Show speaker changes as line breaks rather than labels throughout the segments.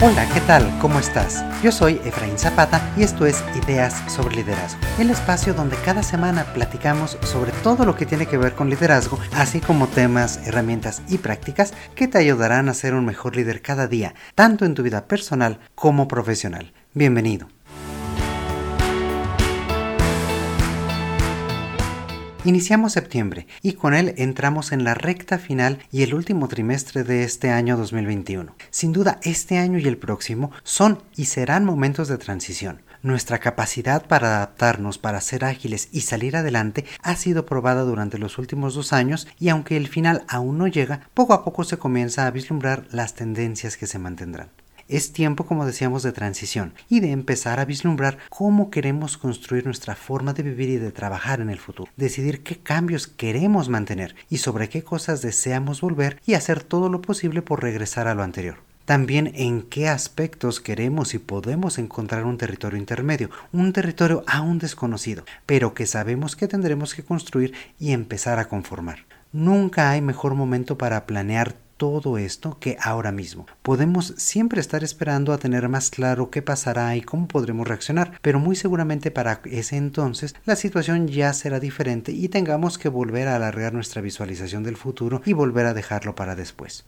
Hola, ¿qué tal? ¿Cómo estás? Yo soy Efraín Zapata y esto es Ideas sobre Liderazgo, el espacio donde cada semana platicamos sobre todo lo que tiene que ver con liderazgo, así como temas, herramientas y prácticas que te ayudarán a ser un mejor líder cada día, tanto en tu vida personal como profesional. Bienvenido. Iniciamos septiembre y con él entramos en la recta final y el último trimestre de este año 2021. Sin duda, este año y el próximo son y serán momentos de transición. Nuestra capacidad para adaptarnos, para ser ágiles y salir adelante ha sido probada durante los últimos dos años y aunque el final aún no llega, poco a poco se comienza a vislumbrar las tendencias que se mantendrán. Es tiempo, como decíamos, de transición y de empezar a vislumbrar cómo queremos construir nuestra forma de vivir y de trabajar en el futuro. Decidir qué cambios queremos mantener y sobre qué cosas deseamos volver y hacer todo lo posible por regresar a lo anterior también en qué aspectos queremos y podemos encontrar un territorio intermedio, un territorio aún desconocido, pero que sabemos que tendremos que construir y empezar a conformar. Nunca hay mejor momento para planear todo esto que ahora mismo. Podemos siempre estar esperando a tener más claro qué pasará y cómo podremos reaccionar, pero muy seguramente para ese entonces la situación ya será diferente y tengamos que volver a alargar nuestra visualización del futuro y volver a dejarlo para después.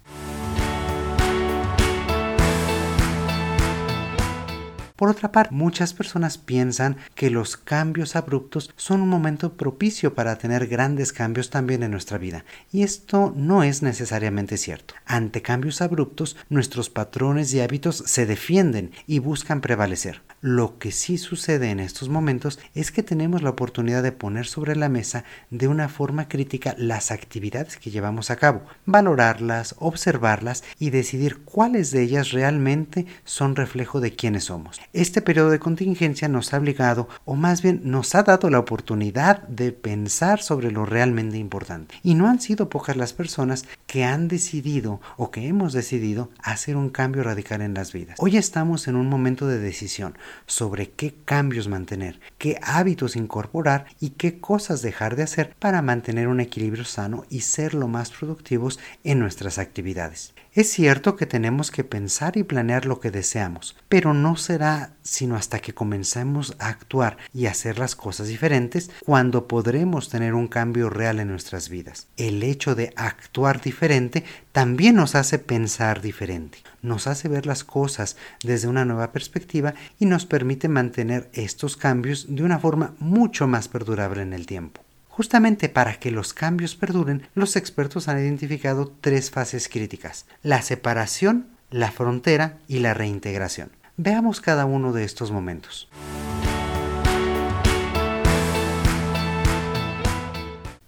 Por otra parte, muchas personas piensan que los cambios abruptos son un momento propicio para tener grandes cambios también en nuestra vida, y esto no es necesariamente cierto. Ante cambios abruptos, nuestros patrones y hábitos se defienden y buscan prevalecer. Lo que sí sucede en estos momentos es que tenemos la oportunidad de poner sobre la mesa de una forma crítica las actividades que llevamos a cabo, valorarlas, observarlas y decidir cuáles de ellas realmente son reflejo de quiénes somos. Este periodo de contingencia nos ha obligado, o más bien nos ha dado la oportunidad de pensar sobre lo realmente importante. Y no han sido pocas las personas que han decidido o que hemos decidido hacer un cambio radical en las vidas. Hoy estamos en un momento de decisión sobre qué cambios mantener, qué hábitos incorporar y qué cosas dejar de hacer para mantener un equilibrio sano y ser lo más productivos en nuestras actividades. Es cierto que tenemos que pensar y planear lo que deseamos, pero no será sino hasta que comencemos a actuar y hacer las cosas diferentes cuando podremos tener un cambio real en nuestras vidas. El hecho de actuar diferente también nos hace pensar diferente, nos hace ver las cosas desde una nueva perspectiva y nos permite mantener estos cambios de una forma mucho más perdurable en el tiempo. Justamente para que los cambios perduren, los expertos han identificado tres fases críticas, la separación, la frontera y la reintegración. Veamos cada uno de estos momentos.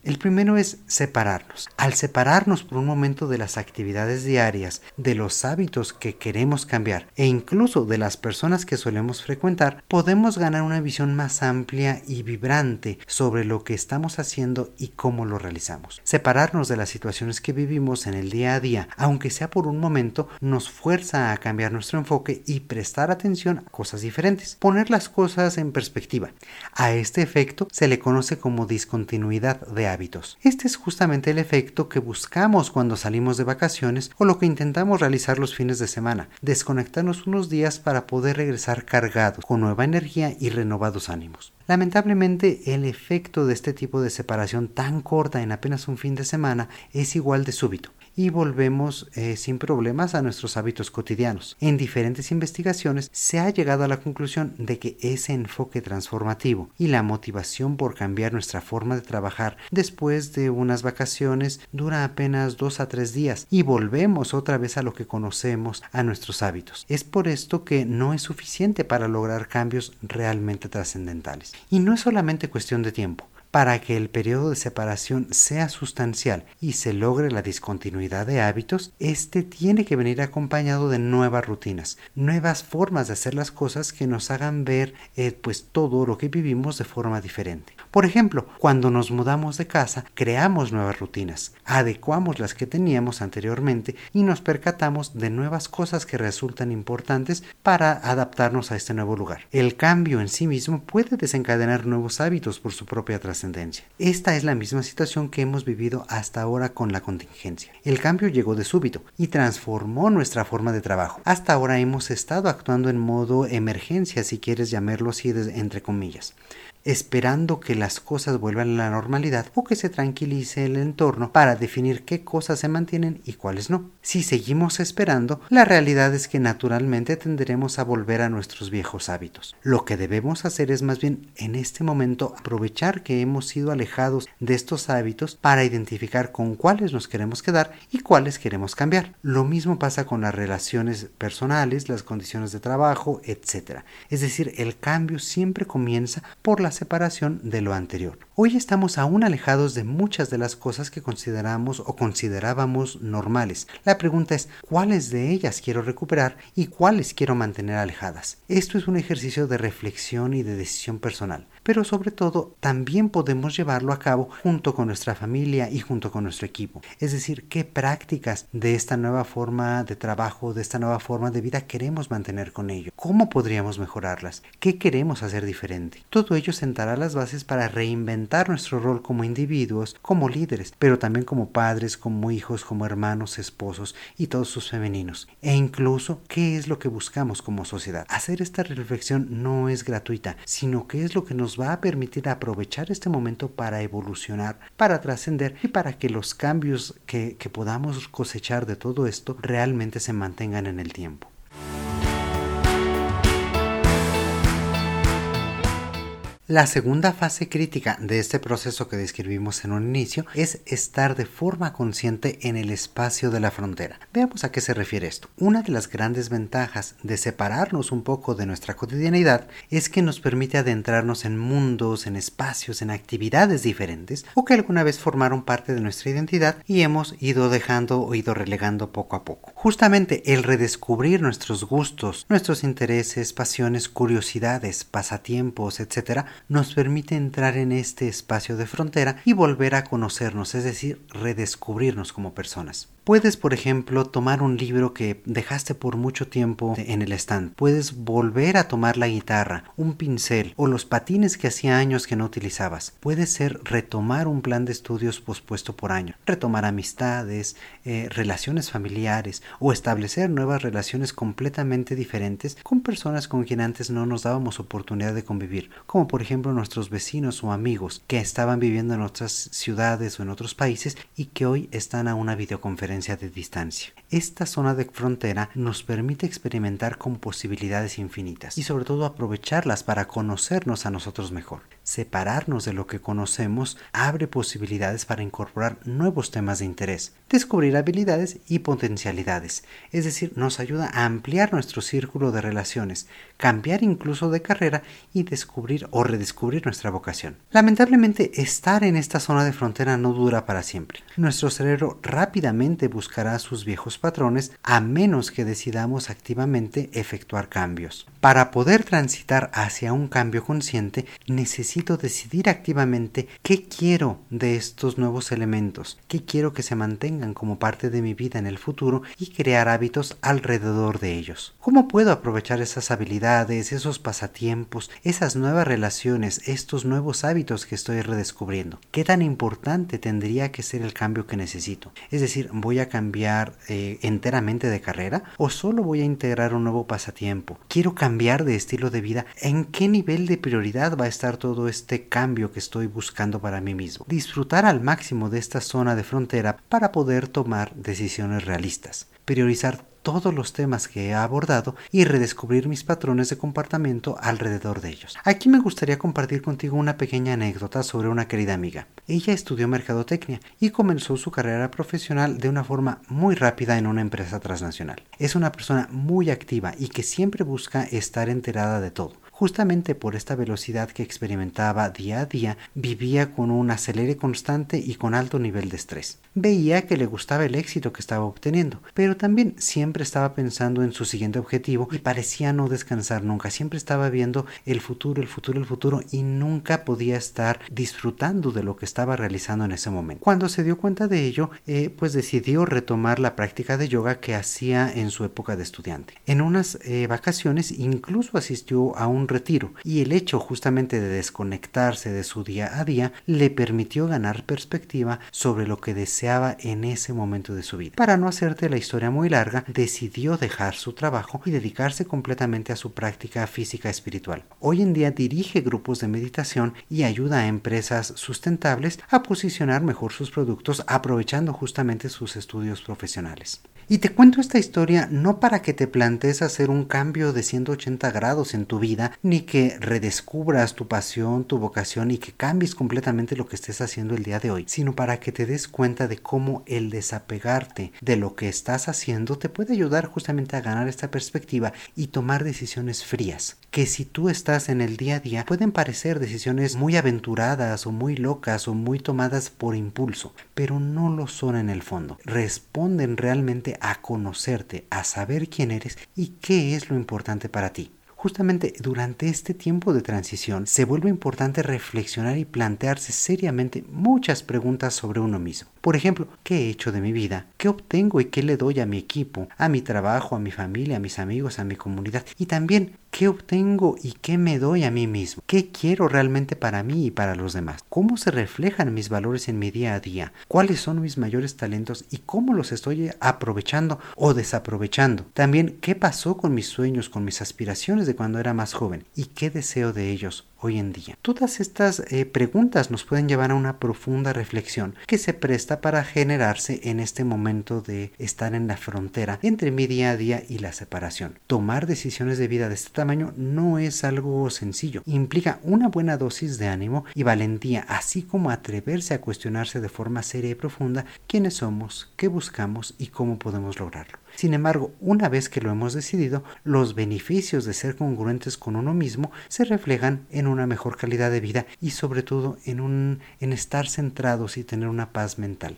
El primero es separarnos. Al separarnos por un momento de las actividades diarias, de los hábitos que queremos cambiar e incluso de las personas que solemos frecuentar, podemos ganar una visión más amplia y vibrante sobre lo que estamos haciendo y cómo lo realizamos. Separarnos de las situaciones que vivimos en el día a día, aunque sea por un momento, nos fuerza a cambiar nuestro enfoque y prestar atención a cosas diferentes. Poner las cosas en perspectiva. A este efecto se le conoce como discontinuidad de hábitos. Este es justamente el efecto que buscamos cuando salimos de vacaciones o lo que intentamos realizar los fines de semana, desconectarnos unos días para poder regresar cargados, con nueva energía y renovados ánimos. Lamentablemente, el efecto de este tipo de separación tan corta en apenas un fin de semana es igual de súbito y volvemos eh, sin problemas a nuestros hábitos cotidianos. En diferentes investigaciones se ha llegado a la conclusión de que ese enfoque transformativo y la motivación por cambiar nuestra forma de trabajar después de unas vacaciones dura apenas dos a tres días y volvemos otra vez a lo que conocemos, a nuestros hábitos. Es por esto que no es suficiente para lograr cambios realmente trascendentales. Y no es solamente cuestión de tiempo. Para que el periodo de separación sea sustancial y se logre la discontinuidad de hábitos, este tiene que venir acompañado de nuevas rutinas, nuevas formas de hacer las cosas que nos hagan ver eh, pues todo lo que vivimos de forma diferente. Por ejemplo, cuando nos mudamos de casa, creamos nuevas rutinas, adecuamos las que teníamos anteriormente y nos percatamos de nuevas cosas que resultan importantes para adaptarnos a este nuevo lugar. El cambio en sí mismo puede desencadenar nuevos hábitos por su propia trascendencia Esta es la misma situación que hemos vivido hasta ahora con la contingencia. El cambio llegó de súbito y transformó nuestra forma de trabajo. Hasta ahora hemos estado actuando en modo emergencia, si quieres llamarlo así, entre comillas esperando que las cosas vuelvan a la normalidad o que se tranquilice el entorno para definir qué cosas se mantienen y cuáles no. Si seguimos esperando, la realidad es que naturalmente tenderemos a volver a nuestros viejos hábitos. Lo que debemos hacer es más bien en este momento aprovechar que hemos sido alejados de estos hábitos para identificar con cuáles nos queremos quedar y cuáles queremos cambiar. Lo mismo pasa con las relaciones personales, las condiciones de trabajo, etc. Es decir, el cambio siempre comienza por separación de lo anterior. Hoy estamos aún alejados de muchas de las cosas que consideramos o considerábamos normales. La pregunta es cuáles de ellas quiero recuperar y cuáles quiero mantener alejadas. Esto es un ejercicio de reflexión y de decisión personal pero sobre todo también podemos llevarlo a cabo junto con nuestra familia y junto con nuestro equipo. Es decir, qué prácticas de esta nueva forma de trabajo, de esta nueva forma de vida queremos mantener con ello. ¿Cómo podríamos mejorarlas? ¿Qué queremos hacer diferente? Todo ello sentará las bases para reinventar nuestro rol como individuos, como líderes, pero también como padres, como hijos, como hermanos, esposos y todos sus femeninos. E incluso, ¿qué es lo que buscamos como sociedad? Hacer esta reflexión no es gratuita, sino que es lo que nos va a permitir aprovechar este momento para evolucionar, para trascender y para que los cambios que, que podamos cosechar de todo esto realmente se mantengan en el tiempo. La segunda fase crítica de este proceso que describimos en un inicio es estar de forma consciente en el espacio de la frontera. Veamos a qué se refiere esto. Una de las grandes ventajas de separarnos un poco de nuestra cotidianidad es que nos permite adentrarnos en mundos, en espacios, en actividades diferentes o que alguna vez formaron parte de nuestra identidad y hemos ido dejando o ido relegando poco a poco. Justamente el redescubrir nuestros gustos, nuestros intereses, pasiones, curiosidades, pasatiempos, etc., nos permite entrar en este espacio de frontera y volver a conocernos, es decir, redescubrirnos como personas. Puedes, por ejemplo, tomar un libro que dejaste por mucho tiempo en el stand. Puedes volver a tomar la guitarra, un pincel o los patines que hacía años que no utilizabas. Puede ser retomar un plan de estudios pospuesto por año, retomar amistades, eh, relaciones familiares o establecer nuevas relaciones completamente diferentes con personas con quien antes no nos dábamos oportunidad de convivir, como por ejemplo nuestros vecinos o amigos que estaban viviendo en otras ciudades o en otros países y que hoy están a una videoconferencia de distancia. Esta zona de frontera nos permite experimentar con posibilidades infinitas y sobre todo aprovecharlas para conocernos a nosotros mejor. Separarnos de lo que conocemos abre posibilidades para incorporar nuevos temas de interés, descubrir habilidades y potencialidades, es decir, nos ayuda a ampliar nuestro círculo de relaciones, cambiar incluso de carrera y descubrir o redescubrir nuestra vocación. Lamentablemente, estar en esta zona de frontera no dura para siempre. Nuestro cerebro rápidamente buscará sus viejos patrones a menos que decidamos activamente efectuar cambios. Para poder transitar hacia un cambio consciente, necesito decidir activamente qué quiero de estos nuevos elementos, qué quiero que se mantengan como parte de mi vida en el futuro y crear hábitos alrededor de ellos. ¿Cómo puedo aprovechar esas habilidades, esos pasatiempos, esas nuevas relaciones, estos nuevos hábitos que estoy redescubriendo? ¿Qué tan importante tendría que ser el cambio que necesito? Es decir, voy a cambiar eh, enteramente de carrera o solo voy a integrar un nuevo pasatiempo? ¿Quiero cambiar de estilo de vida? ¿En qué nivel de prioridad va a estar todo este cambio que estoy buscando para mí mismo? Disfrutar al máximo de esta zona de frontera para poder tomar decisiones realistas. Priorizar todos los temas que he abordado y redescubrir mis patrones de comportamiento alrededor de ellos. Aquí me gustaría compartir contigo una pequeña anécdota sobre una querida amiga. Ella estudió mercadotecnia y comenzó su carrera profesional de una forma muy rápida en una empresa transnacional. Es una persona muy activa y que siempre busca estar enterada de todo. Justamente por esta velocidad que experimentaba día a día, vivía con un acelere constante y con alto nivel de estrés. Veía que le gustaba el éxito que estaba obteniendo, pero también siempre estaba pensando en su siguiente objetivo y parecía no descansar nunca. Siempre estaba viendo el futuro, el futuro, el futuro y nunca podía estar disfrutando de lo que estaba realizando en ese momento. Cuando se dio cuenta de ello, eh, pues decidió retomar la práctica de yoga que hacía en su época de estudiante. En unas eh, vacaciones incluso asistió a un retiro y el hecho justamente de desconectarse de su día a día le permitió ganar perspectiva sobre lo que deseaba en ese momento de su vida. Para no hacerte la historia muy larga, decidió dejar su trabajo y dedicarse completamente a su práctica física espiritual. Hoy en día dirige grupos de meditación y ayuda a empresas sustentables a posicionar mejor sus productos aprovechando justamente sus estudios profesionales. Y te cuento esta historia no para que te plantees hacer un cambio de 180 grados en tu vida, ni que redescubras tu pasión, tu vocación y que cambies completamente lo que estés haciendo el día de hoy, sino para que te des cuenta de cómo el desapegarte de lo que estás haciendo te puede ayudar justamente a ganar esta perspectiva y tomar decisiones frías, que si tú estás en el día a día pueden parecer decisiones muy aventuradas o muy locas o muy tomadas por impulso, pero no lo son en el fondo. Responden realmente a conocerte, a saber quién eres y qué es lo importante para ti. Justamente durante este tiempo de transición se vuelve importante reflexionar y plantearse seriamente muchas preguntas sobre uno mismo. Por ejemplo, ¿qué he hecho de mi vida? ¿Qué obtengo y qué le doy a mi equipo, a mi trabajo, a mi familia, a mis amigos, a mi comunidad? Y también, ¿qué obtengo y qué me doy a mí mismo? ¿Qué quiero realmente para mí y para los demás? ¿Cómo se reflejan mis valores en mi día a día? ¿Cuáles son mis mayores talentos y cómo los estoy aprovechando o desaprovechando? También, ¿qué pasó con mis sueños, con mis aspiraciones cuando era más joven? ¿Y qué deseo de ellos hoy en día? Todas estas eh, preguntas nos pueden llevar a una profunda reflexión que se presta para generarse en este momento de estar en la frontera entre mi día a día y la separación. Tomar decisiones de vida de este tamaño no es algo sencillo. Implica una buena dosis de ánimo y valentía, así como atreverse a cuestionarse de forma seria y profunda quiénes somos, qué buscamos y cómo podemos lograrlo. Sin embargo, una vez que lo hemos decidido, los beneficios de ser congruentes con uno mismo se reflejan en una mejor calidad de vida y sobre todo en, un, en estar centrados y tener una paz mental.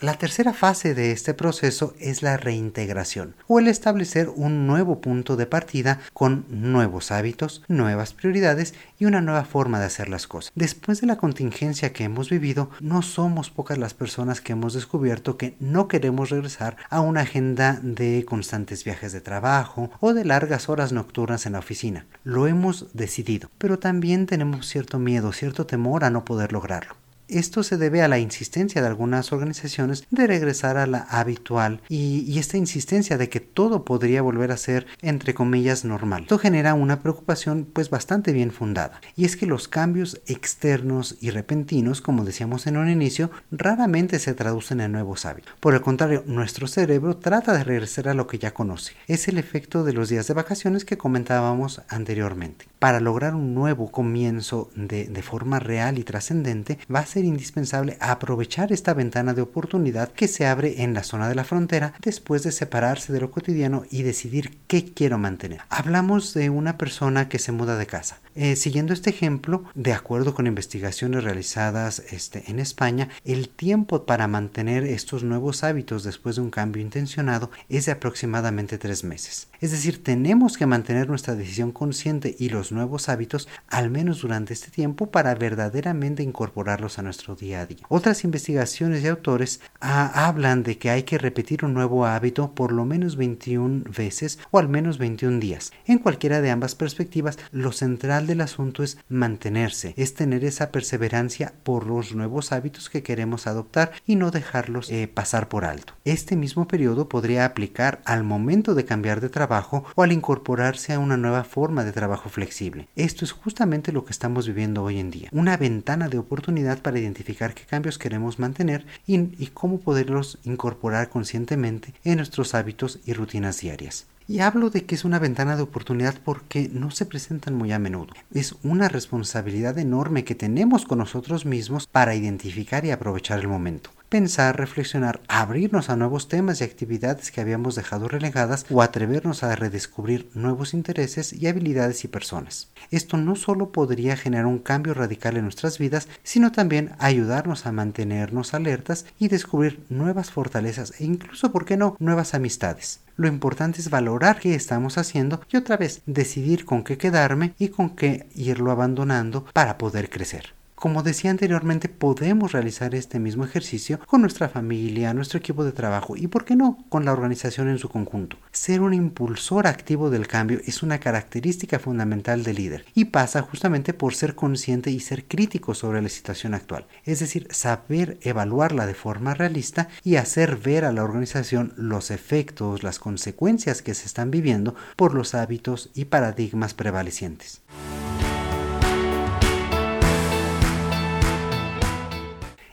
La tercera fase de este proceso es la reintegración o el establecer un nuevo punto de partida con nuevos hábitos, nuevas prioridades y una nueva forma de hacer las cosas. Después de la contingencia que hemos vivido, no somos pocas las personas que hemos descubierto que no queremos regresar a una agenda de constantes viajes de trabajo o de largas horas nocturnas en la oficina. Lo hemos decidido, pero también tenemos cierto miedo, cierto temor a no poder lograrlo. Esto se debe a la insistencia de algunas organizaciones de regresar a la habitual y, esta insistencia de que todo podría volver a ser entre comillas normal. Esto genera una preocupación pues bastante bien fundada y es que los cambios externos y repentinos, como decíamos en un inicio, raramente se traducen en nuevos hábitos. Por el contrario, nuestro cerebro trata de regresar a lo que ya conoce. Es el efecto de los días de vacaciones que comentábamos anteriormente. Para lograr un nuevo comienzo de, de forma real y trascendente va a ser indispensable aprovechar esta ventana de oportunidad que se abre en la zona de la frontera después de separarse de lo cotidiano y decidir qué quiero mantener. Hablamos de una persona que se muda de casa. Eh, siguiendo este ejemplo, de acuerdo con investigaciones realizadas este, en España, el tiempo para mantener estos nuevos hábitos después de un cambio intencionado es de aproximadamente tres meses. Es decir, tenemos que mantener nuestra decisión consciente y los nuevos hábitos al menos durante este tiempo para verdaderamente incorporarlos a nuestro día a día. Otras investigaciones y autores ah, hablan de que hay que repetir un nuevo hábito por lo menos 21 veces o al menos 21 días. En cualquiera de ambas perspectivas, lo central del asunto es mantenerse, es tener esa perseverancia por los nuevos hábitos que queremos adoptar y no dejarlos eh, pasar por alto. Este mismo periodo podría aplicar al momento de cambiar de trabajo o al incorporarse a una nueva forma de trabajo flexible. Esto es justamente lo que estamos viviendo hoy en día, una ventana de oportunidad para identificar qué cambios queremos mantener y, y cómo poderlos incorporar conscientemente en nuestros hábitos y rutinas diarias. Y hablo de que es una ventana de oportunidad porque no se presentan muy a menudo. Es una responsabilidad enorme que tenemos con nosotros mismos para identificar y aprovechar el momento pensar, reflexionar, abrirnos a nuevos temas y actividades que habíamos dejado relegadas o atrevernos a redescubrir nuevos intereses y habilidades y personas. Esto no solo podría generar un cambio radical en nuestras vidas, sino también ayudarnos a mantenernos alertas y descubrir nuevas fortalezas e incluso, ¿por qué no?, nuevas amistades. Lo importante es valorar qué estamos haciendo y otra vez decidir con qué quedarme y con qué irlo abandonando para poder crecer. Como decía anteriormente, podemos realizar este mismo ejercicio con nuestra familia, nuestro equipo de trabajo y, ¿por qué no?, con la organización en su conjunto. Ser un impulsor activo del cambio es una característica fundamental del líder y pasa justamente por ser consciente y ser crítico sobre la situación actual, es decir, saber evaluarla de forma realista y hacer ver a la organización los efectos, las consecuencias que se están viviendo por los hábitos y paradigmas prevalecientes.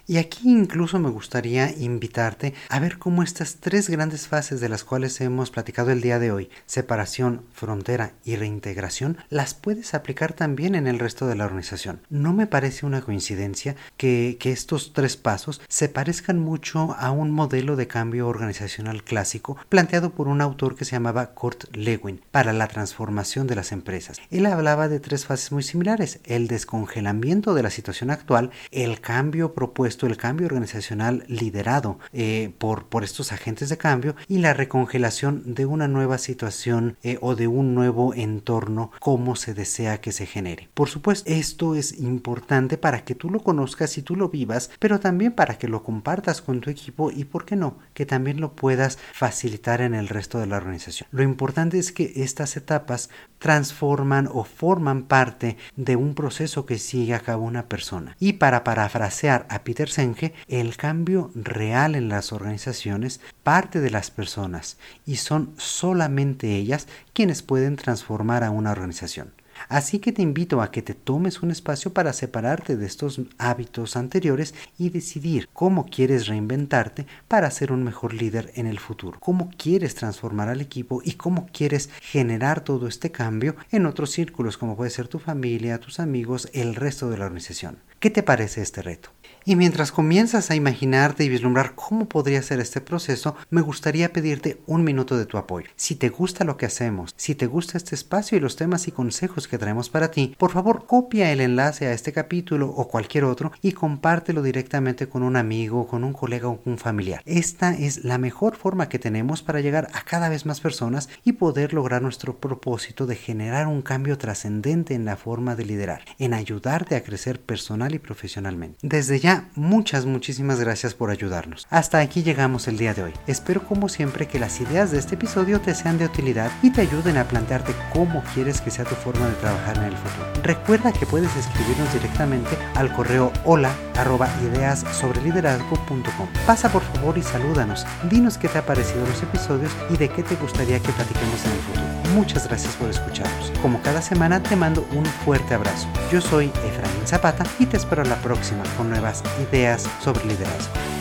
Y aquí incluso me gustaría invitarte a ver cómo estas tres grandes fases de las cuales hemos platicado el día de hoy, separación, frontera y reintegración, las puedes aplicar también en el resto de la organización. No me parece una coincidencia que, estos tres pasos se parezcan mucho a un modelo de cambio organizacional clásico planteado por un autor que se llamaba Kurt Lewin para la transformación de las empresas. Él hablaba de tres fases muy similares, el descongelamiento de la situación actual, el cambio propuesto el cambio organizacional liderado eh, por, por estos agentes de cambio y la recongelación de una nueva situación eh, o de un nuevo entorno como se desea que se genere. Por supuesto, esto es importante para que tú lo conozcas y tú lo vivas, pero también para que lo compartas con tu equipo y, ¿por qué no?, que también lo puedas facilitar en el resto de la organización. Lo importante es que estas etapas transforman o forman parte de un proceso que sigue a cabo una persona. Y para parafrasear a Peter El cambio real en las organizaciones parte de las personas y son solamente ellas quienes pueden transformar a una organización. Así que te invito a que te tomes un espacio para separarte de estos hábitos anteriores y decidir cómo quieres reinventarte para ser un mejor líder en el futuro, cómo quieres transformar al equipo y cómo quieres generar todo este cambio en otros círculos como puede ser tu familia, tus amigos, el resto de la organización. ¿Qué te parece este reto? Y mientras comienzas a imaginarte y vislumbrar cómo podría ser este proceso, me gustaría pedirte un minuto de tu apoyo. Si te gusta lo que hacemos, si te gusta este espacio y los temas y consejos que traemos para ti, por favor copia el enlace a este capítulo o cualquier otro y compártelo directamente con un amigo, con un colega o un familiar. Esta es la mejor forma que tenemos para llegar a cada vez más personas y poder lograr nuestro propósito de generar un cambio trascendente en la forma de liderar, en ayudarte a crecer personal y profesionalmente. Desde ya muchas, muchísimas gracias por ayudarnos. Hasta aquí llegamos el día de hoy. Espero como siempre que las ideas de este episodio te sean de utilidad y te ayuden a plantearte cómo quieres que sea tu forma de trabajar en el futuro. Recuerda que puedes escribirnos directamente al correo hola arroba sobre liderazgo.com. Pasa por favor y salúdanos. Dinos qué te ha parecido los episodios y de qué te gustaría que platiquemos en el futuro. Muchas gracias por escucharnos. Como cada semana te mando un fuerte abrazo. Yo soy Efraín Zapata y te espero la próxima con nuevas ideas sobre liderazgo.